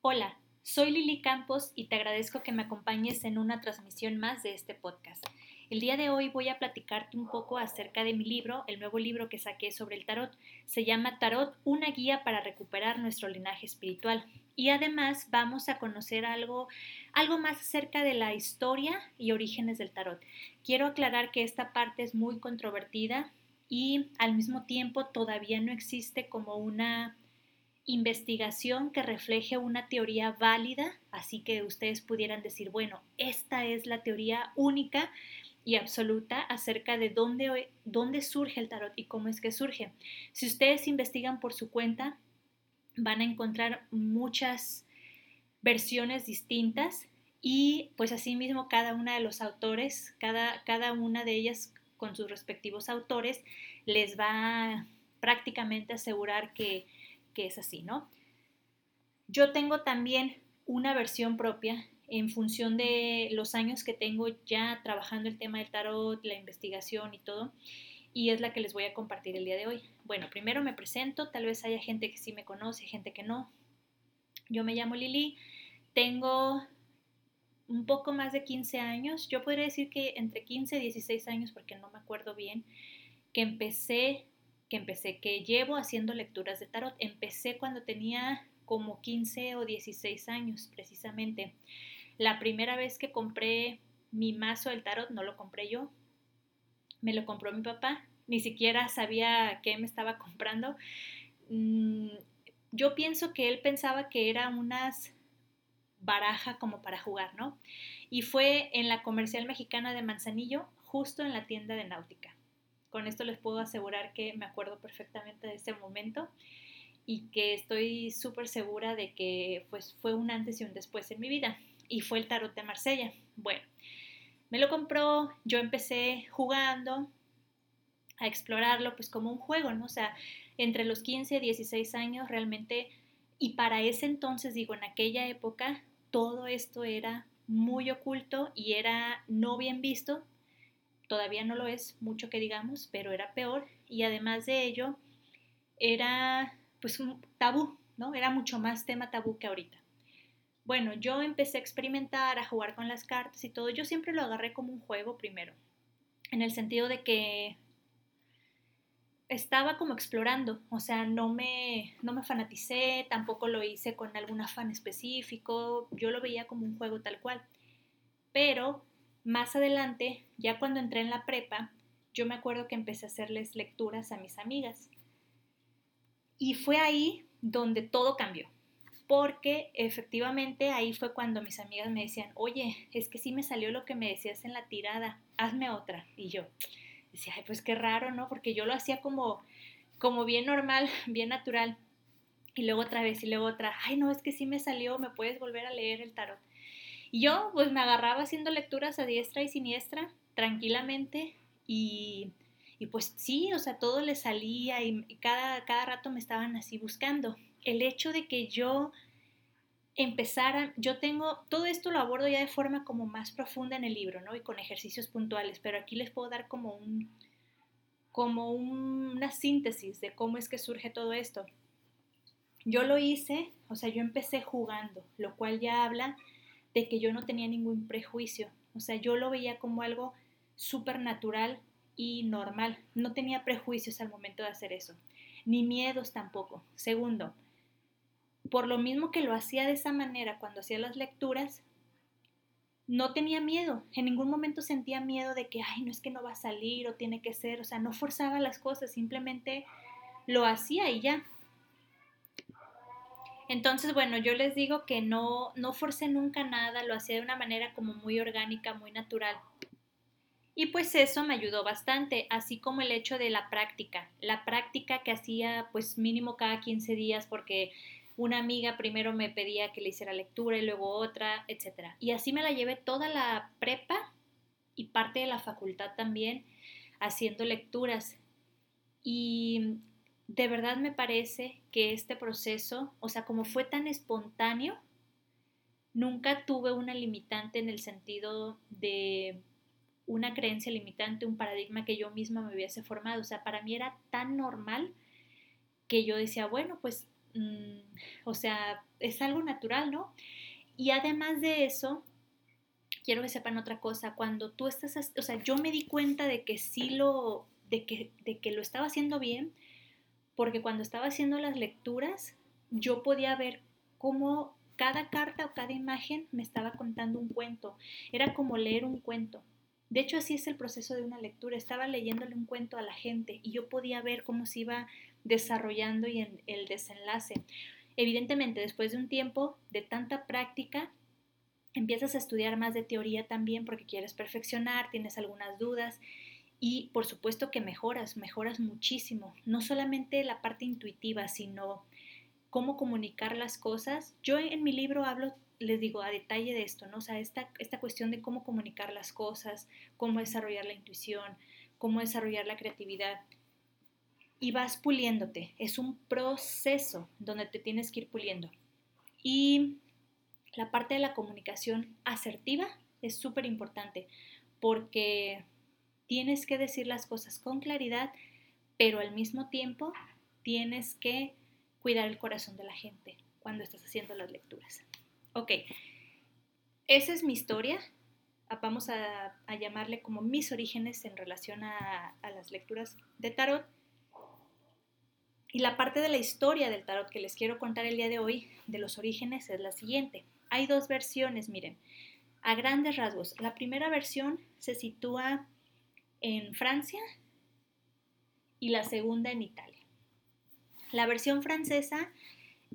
Hola, soy Lili Campos y te agradezco que me acompañes en una transmisión más de este podcast. El día de hoy voy a platicarte un poco acerca de mi libro, el nuevo libro que saqué sobre el tarot. Se llama Tarot, una guía para recuperar nuestro linaje espiritual. Y además vamos a conocer algo, algo más acerca de la historia y orígenes del tarot. Quiero aclarar que esta parte es muy controvertida y al mismo tiempo todavía no existe como una investigación que refleje una teoría válida, así que ustedes pudieran decir, bueno, esta es la teoría única y absoluta acerca de dónde, dónde surge el tarot y cómo es que surge. Si ustedes investigan por su cuenta, van a encontrar muchas versiones distintas y pues asimismo cada una de los autores, cada, cada una de ellas con sus respectivos autores, les va prácticamente a asegurar que es así, ¿no? Yo tengo también una versión propia en función de los años que tengo ya trabajando el tema del tarot, la investigación y todo, y es la que les voy a compartir el día de hoy. Bueno, primero me presento, tal vez haya gente que sí me conoce, gente que no. Yo me llamo Lili, tengo un poco más de 15 años, yo podría decir que entre 15 y 16 años, porque no me acuerdo bien, que empecé que empecé, que llevo haciendo lecturas de tarot. Empecé cuando tenía como 15 o 16 años precisamente. La primera vez que compré mi mazo del tarot no lo compré yo, me lo compró mi papá, ni siquiera sabía qué me estaba comprando. Mm, yo pienso que él pensaba que era unas baraja como para jugar, ¿no? Y fue en la comercial mexicana de Manzanillo, justo en la tienda de náutica. Con esto les puedo asegurar que me acuerdo perfectamente de ese momento y que estoy súper segura de que pues, fue un antes y un después en mi vida. Y fue el tarot de Marsella. Bueno, me lo compró, yo empecé jugando a explorarlo pues como un juego, ¿no? O sea, entre los 15 y 16 años realmente, y para ese entonces, digo, en aquella época, todo esto era muy oculto y era no bien visto todavía no lo es mucho que digamos, pero era peor y además de ello era pues un tabú, ¿no? Era mucho más tema tabú que ahorita. Bueno, yo empecé a experimentar, a jugar con las cartas y todo. Yo siempre lo agarré como un juego primero, en el sentido de que estaba como explorando, o sea, no me, no me fanaticé, tampoco lo hice con algún afán específico, yo lo veía como un juego tal cual. Pero más adelante, ya cuando entré en la prepa, yo me acuerdo que empecé a hacerles lecturas a mis amigas. Y fue ahí donde todo cambió, porque efectivamente ahí fue cuando mis amigas me decían, oye, es que sí me salió lo que me decías en la tirada, hazme otra. Y yo decía, ay, pues qué raro, ¿no? Porque yo lo hacía como, como bien normal, bien natural. Y luego otra vez y luego otra, ay, no, es que sí me salió, me puedes volver a leer el tarot. Y yo pues me agarraba haciendo lecturas a diestra y siniestra, tranquilamente, y, pues sí, o sea, todo le salía y, cada, cada rato me estaban así buscando. El hecho de que yo empezara, yo tengo, todo esto lo abordo ya de forma como más profunda en el libro, ¿no? Y con ejercicios puntuales, pero aquí les puedo dar como un, como una síntesis de cómo es que surge todo esto. Yo lo hice, o sea, yo empecé jugando, lo cual ya habla de que yo no tenía ningún prejuicio. O sea, yo lo veía como algo súper natural y normal. No tenía prejuicios al momento de hacer eso, ni miedos tampoco. Segundo, por lo mismo que lo hacía de esa manera cuando hacía las lecturas, no tenía miedo, en ningún momento sentía miedo de que, ay, no es que no va a salir o tiene que ser, o sea, no forzaba las cosas, simplemente lo hacía y ya. Entonces, bueno, yo les digo que no, no forcé nunca nada, lo hacía de una manera como muy orgánica, muy natural. Y pues eso me ayudó bastante, así como el hecho de la práctica. La práctica que hacía pues mínimo cada 15 días porque una amiga primero me pedía que le hiciera lectura y luego otra, etc. Y así me la llevé toda la prepa y parte de la facultad también haciendo lecturas. Y de verdad me parece que este proceso, o sea, como fue tan espontáneo, nunca tuve una limitante en el sentido de una creencia limitante, un paradigma que yo misma me hubiese formado. O sea, para mí era tan normal que yo decía, bueno, pues mm, o sea, es algo natural, ¿no? Y además de eso, quiero que sepan otra cosa, cuando tú estás, o sea, yo me di cuenta de que sí lo, de que, de que lo estaba haciendo bien, porque cuando estaba haciendo las lecturas, yo podía ver cómo cada carta o cada imagen me estaba contando un cuento. Era como leer un cuento. De hecho, así es el proceso de una lectura. Estaba leyéndole un cuento a la gente y yo podía ver cómo se iba desarrollando y en el desenlace. Evidentemente, después de un tiempo de tanta práctica, empiezas a estudiar más de teoría también porque quieres perfeccionar, tienes algunas dudas y por supuesto que mejoras, mejoras muchísimo. No solamente la parte intuitiva, sino cómo comunicar las cosas. Yo en mi libro hablo, les digo, a detalle de esto, ¿no? O sea, esta, esta cuestión de cómo comunicar las cosas, cómo desarrollar la intuición, cómo desarrollar la creatividad. Y vas puliéndote. Es un proceso donde te tienes que ir puliendo. Y la parte de la comunicación asertiva es súper importante porque tienes que decir las cosas con claridad, pero al mismo tiempo tienes que cuidar el corazón de la gente cuando estás haciendo las lecturas. Ok, esa es mi historia. Ah, vamos a, llamarle como mis orígenes en relación a, a las lecturas de tarot. Y la parte de la historia del tarot que les quiero contar el día de hoy, de los orígenes, es la siguiente. Hay dos versiones, miren, a grandes rasgos. La primera versión se sitúa en Francia y la segunda en Italia. La versión francesa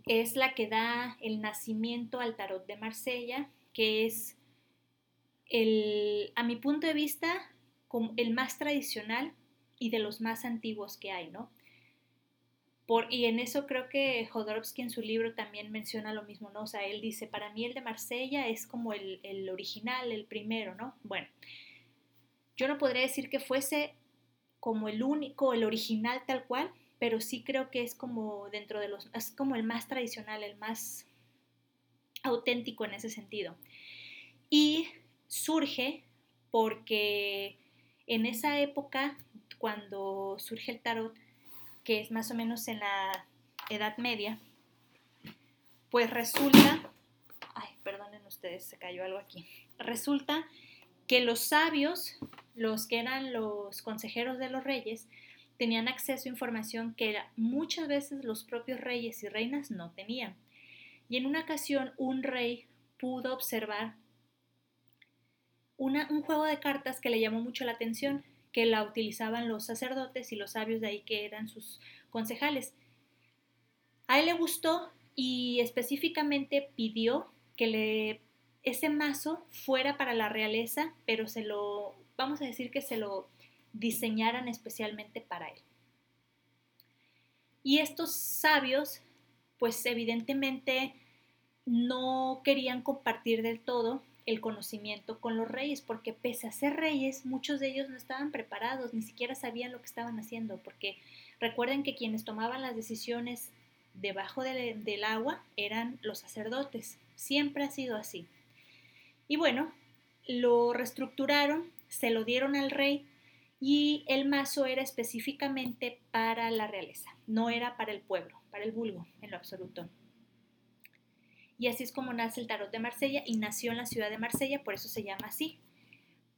es la que da el nacimiento al tarot de Marsella, que es el, a mi punto de vista, el más tradicional y de los más antiguos que hay, ¿no? Por, y en eso creo que Jodorowsky en su libro también menciona lo mismo, ¿no? O sea, él dice, para mí el de Marsella es como el, el original, el primero, ¿no? Bueno, yo no podría decir que fuese como el único, el original tal cual, pero sí creo que es como dentro de los, es como el más tradicional, el más auténtico en ese sentido. Y surge porque en esa época, cuando surge el tarot, que es más o menos en la Edad Media, pues resulta, ay, perdonen ustedes, se cayó algo aquí, resulta que los sabios, los que eran los consejeros de los reyes, tenían acceso a información que muchas veces los propios reyes y reinas no tenían. Y en una ocasión un rey pudo observar un juego de cartas que le llamó mucho la atención, que la utilizaban los sacerdotes y los sabios de ahí que eran sus concejales. A él le gustó y específicamente pidió que le, ese mazo fuera para la realeza, pero se lo, vamos a decir que se lo diseñaran especialmente para él. Y estos sabios, pues evidentemente no querían compartir del todo el conocimiento con los reyes, porque pese a ser reyes, muchos de ellos no estaban preparados, ni siquiera sabían lo que estaban haciendo, porque recuerden que quienes tomaban las decisiones debajo del agua eran los sacerdotes, siempre ha sido así. Y bueno, lo reestructuraron, se lo dieron al rey y el mazo era específicamente para la realeza, no era para el pueblo, para el vulgo en lo absoluto. Y así es como nace el tarot de Marsella y nació en la ciudad de Marsella, por eso se llama así.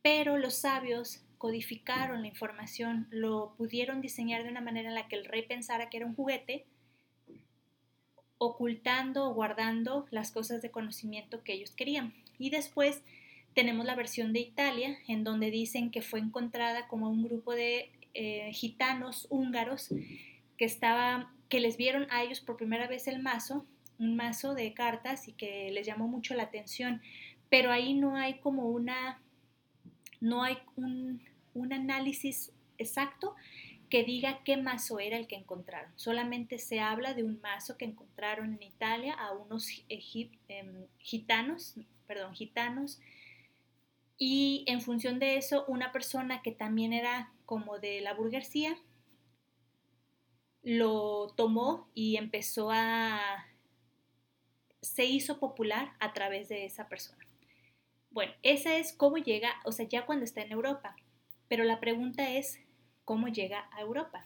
Pero los sabios codificaron la información, lo pudieron diseñar de una manera en la que el rey pensara que era un juguete, ocultando o guardando las cosas de conocimiento que ellos querían. Y después tenemos la versión de Italia, en donde dicen que fue encontrada como un grupo de eh, gitanos húngaros que, estaba, que les vieron a ellos por primera vez el mazo, un mazo de cartas y que les llamó mucho la atención, pero ahí no hay como una, no hay un, un análisis exacto que diga qué mazo era el que encontraron. Solamente se habla de un mazo que encontraron en Italia a unos em, gitanos, perdón, gitanos y en función de eso, una persona que también era como de la burguesía, lo tomó y empezó a... se hizo popular a través de esa persona. Bueno, esa es cómo llega, o sea, ya cuando está en Europa. Pero la pregunta es, ¿cómo llega a Europa?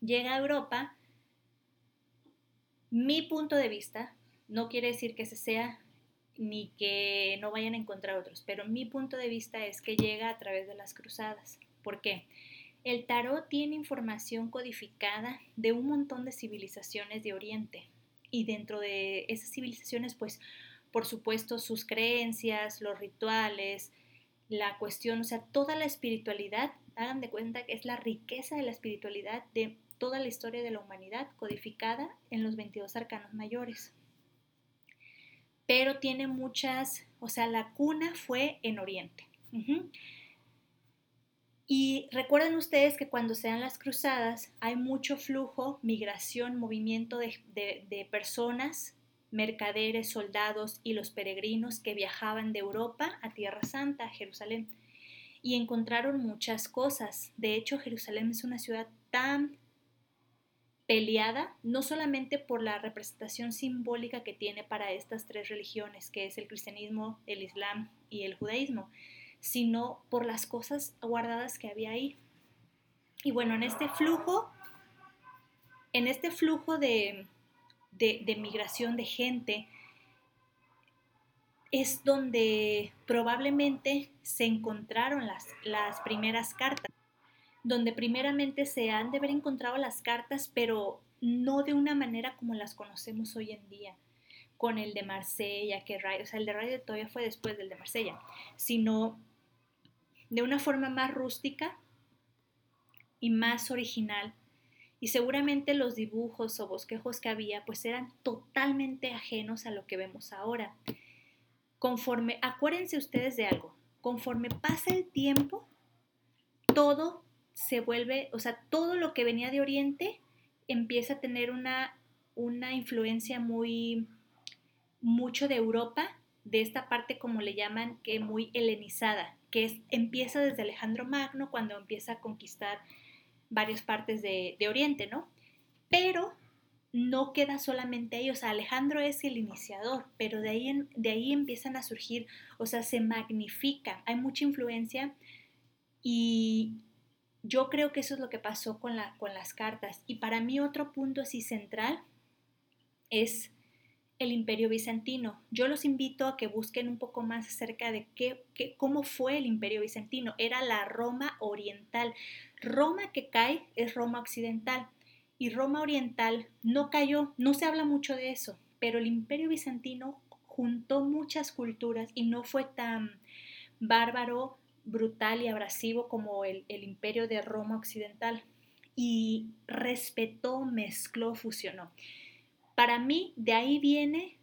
Llega a Europa Mi punto de vista no quiere decir que ese sea ni que no vayan a encontrar otros, pero mi punto de vista es que llega a través de las cruzadas. ¿Por qué? El tarot tiene información codificada de un montón de civilizaciones de Oriente y dentro de esas civilizaciones, pues, por supuesto, sus creencias, los rituales, la cuestión, o sea, toda la espiritualidad, hagan de cuenta que es la riqueza de la espiritualidad de toda la historia de la humanidad codificada en los 22 arcanos mayores. Pero tiene muchas, o sea, la cuna fue en Oriente. Y recuerden ustedes que cuando se dan las cruzadas hay mucho flujo, migración, movimiento de, personas, mercaderes, soldados y los peregrinos que viajaban de Europa a Tierra Santa, a Jerusalén. Y encontraron muchas cosas. De hecho, Jerusalén es una ciudad tan peleada, no solamente por la representación simbólica que tiene para estas tres religiones, que es el cristianismo, el islam y el judaísmo, sino por las cosas guardadas que había ahí. Y bueno, en este flujo, en este flujo de, migración de gente, es donde probablemente se encontraron las, las primeras cartas, donde primeramente se han de haber encontrado las cartas, pero no de una manera como las conocemos hoy en día, con el de Marsella, que o sea, el de Ray de todavía fue después del de Marsella, sino de una forma más rústica y más original. Y seguramente los dibujos o bosquejos que había pues eran totalmente ajenos a lo que vemos ahora. Conforme, acuérdense ustedes de algo, conforme pasa el tiempo, todo se vuelve, o sea, todo lo que venía de Oriente empieza a tener una, una influencia muy, mucho de Europa, de esta parte como le llaman, que muy helenizada, que empieza desde Alejandro Magno cuando empieza a conquistar varias partes de, Oriente, ¿no? Pero no queda solamente ahí, o sea, Alejandro es el iniciador, pero de ahí, de ahí empiezan a surgir, o sea, se magnifica, hay mucha influencia y yo creo que eso es lo que pasó con, la, con las cartas. Y para mí otro punto así central es el imperio bizantino. Yo los invito a que busquen un poco más acerca de qué, cómo fue el imperio bizantino. Era la Roma oriental. Roma que cae es Roma occidental y Roma oriental no cayó, no se habla mucho de eso, pero el imperio bizantino juntó muchas culturas y no fue tan bárbaro, brutal y abrasivo como el, el imperio de Roma occidental y respetó, mezcló, fusionó. Para mí, de ahí viene,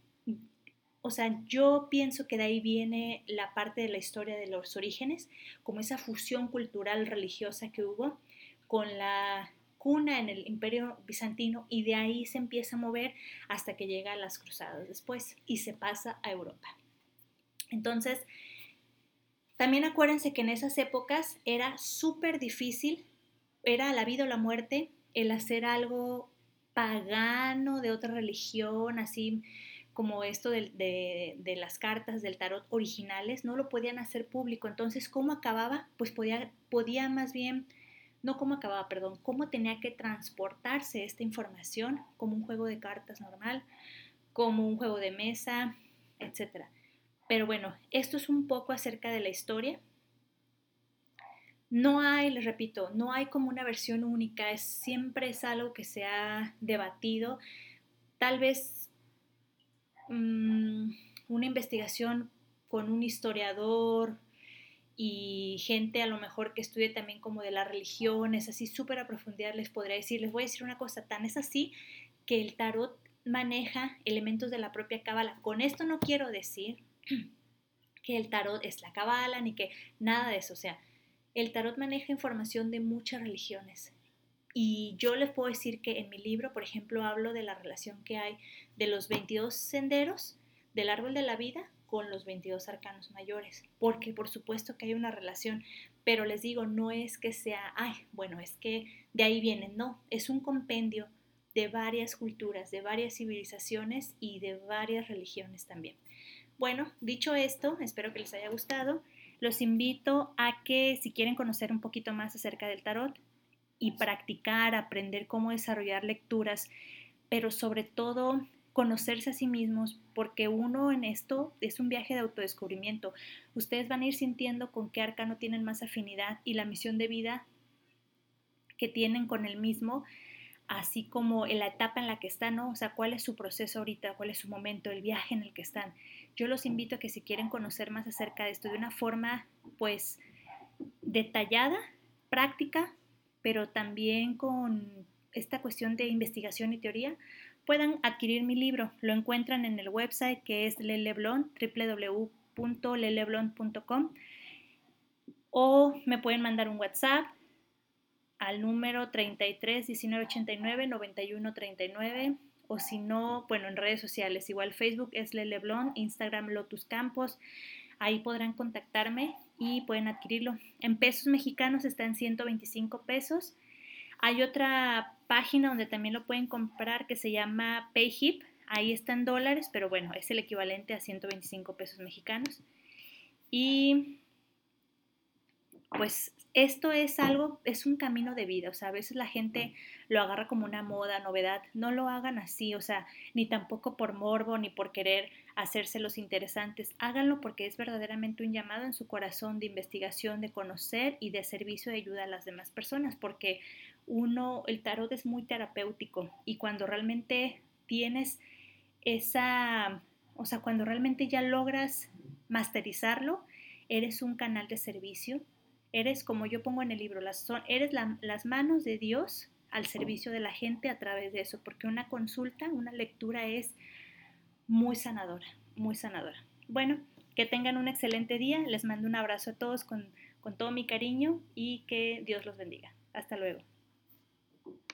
o sea, yo pienso que de ahí viene la parte de la historia de los orígenes, como esa fusión cultural religiosa que hubo con la cuna en el imperio bizantino y de ahí se empieza a mover hasta que llega a las cruzadas después y se pasa a Europa. Entonces, también acuérdense que en esas épocas era súper difícil, era la vida o la muerte el hacer algo pagano de otra religión, así como esto de, las cartas del tarot originales, no lo podían hacer público. Entonces, ¿cómo acababa? Pues podía, podía más bien, no cómo acababa, perdón, cómo tenía que transportarse esta información como un juego de cartas normal, como un juego de mesa, etc. Pero bueno, esto es un poco acerca de la historia. No hay, les repito, no hay como una versión única, es, siempre es algo que se ha debatido. Tal vez mm, una investigación con un historiador y gente a lo mejor que estudie también como de las religiones, así súper a profundidad les podría decir, les voy a decir una cosa, tan es así que el tarot maneja elementos de la propia cábala. Con esto no quiero decir que el tarot es la cábala ni que nada de eso, o sea, el tarot maneja información de muchas religiones. Y yo les puedo decir que en mi libro, por ejemplo, hablo de la relación que hay de los 22 senderos del árbol de la vida con los 22 arcanos mayores, porque por supuesto que hay una relación, pero les digo, no es que sea, ay, bueno, es que de ahí vienen, no, es un compendio de varias culturas, de varias civilizaciones y de varias religiones también. Bueno, dicho esto, espero que les haya gustado. Los invito a que si quieren conocer un poquito más acerca del tarot y practicar, aprender cómo desarrollar lecturas pero sobre todo conocerse a sí mismos, porque uno en esto es un viaje de autodescubrimiento. Ustedes van a ir sintiendo con qué arcano tienen más afinidad y la misión de vida que tienen con el mismo, así como en la etapa en la que están, ¿no? O sea, cuál es su proceso ahorita, cuál es su momento, el viaje en el que están. Yo los invito a que si quieren conocer más acerca de esto de una forma, pues, detallada, práctica, pero también con esta cuestión de investigación y teoría, puedan adquirir mi libro. Lo encuentran en el website que es Leleblon, www.leleblon.com o me pueden mandar un WhatsApp al número 33 19 89 91 39 o si no, bueno, en redes sociales, igual Facebook es Leleblon, Instagram Lotus Campos, ahí podrán contactarme y pueden adquirirlo. En pesos mexicanos está en 125 pesos. Hay otra página donde también lo pueden comprar que se llama PayHip. Ahí está en dólares, pero bueno, es el equivalente a 125 pesos mexicanos. Y pues esto es algo, es un camino de vida, o sea, a veces la gente lo agarra como una moda, novedad, no lo hagan así, o sea, ni tampoco por morbo, ni por querer hacerse los interesantes, háganlo porque es verdaderamente un llamado en su corazón de investigación, de conocer y de servicio de ayuda a las demás personas, porque uno, el tarot es muy terapéutico y cuando realmente tienes esa, o sea, cuando realmente ya logras masterizarlo, eres un canal de servicio, eres como yo pongo en el libro, las, eres las manos de Dios al servicio de la gente a través de eso, porque una consulta, una lectura es muy sanadora, muy sanadora. Bueno, que tengan un excelente día, les mando un abrazo a todos con, con todo mi cariño y que Dios los bendiga. Hasta luego.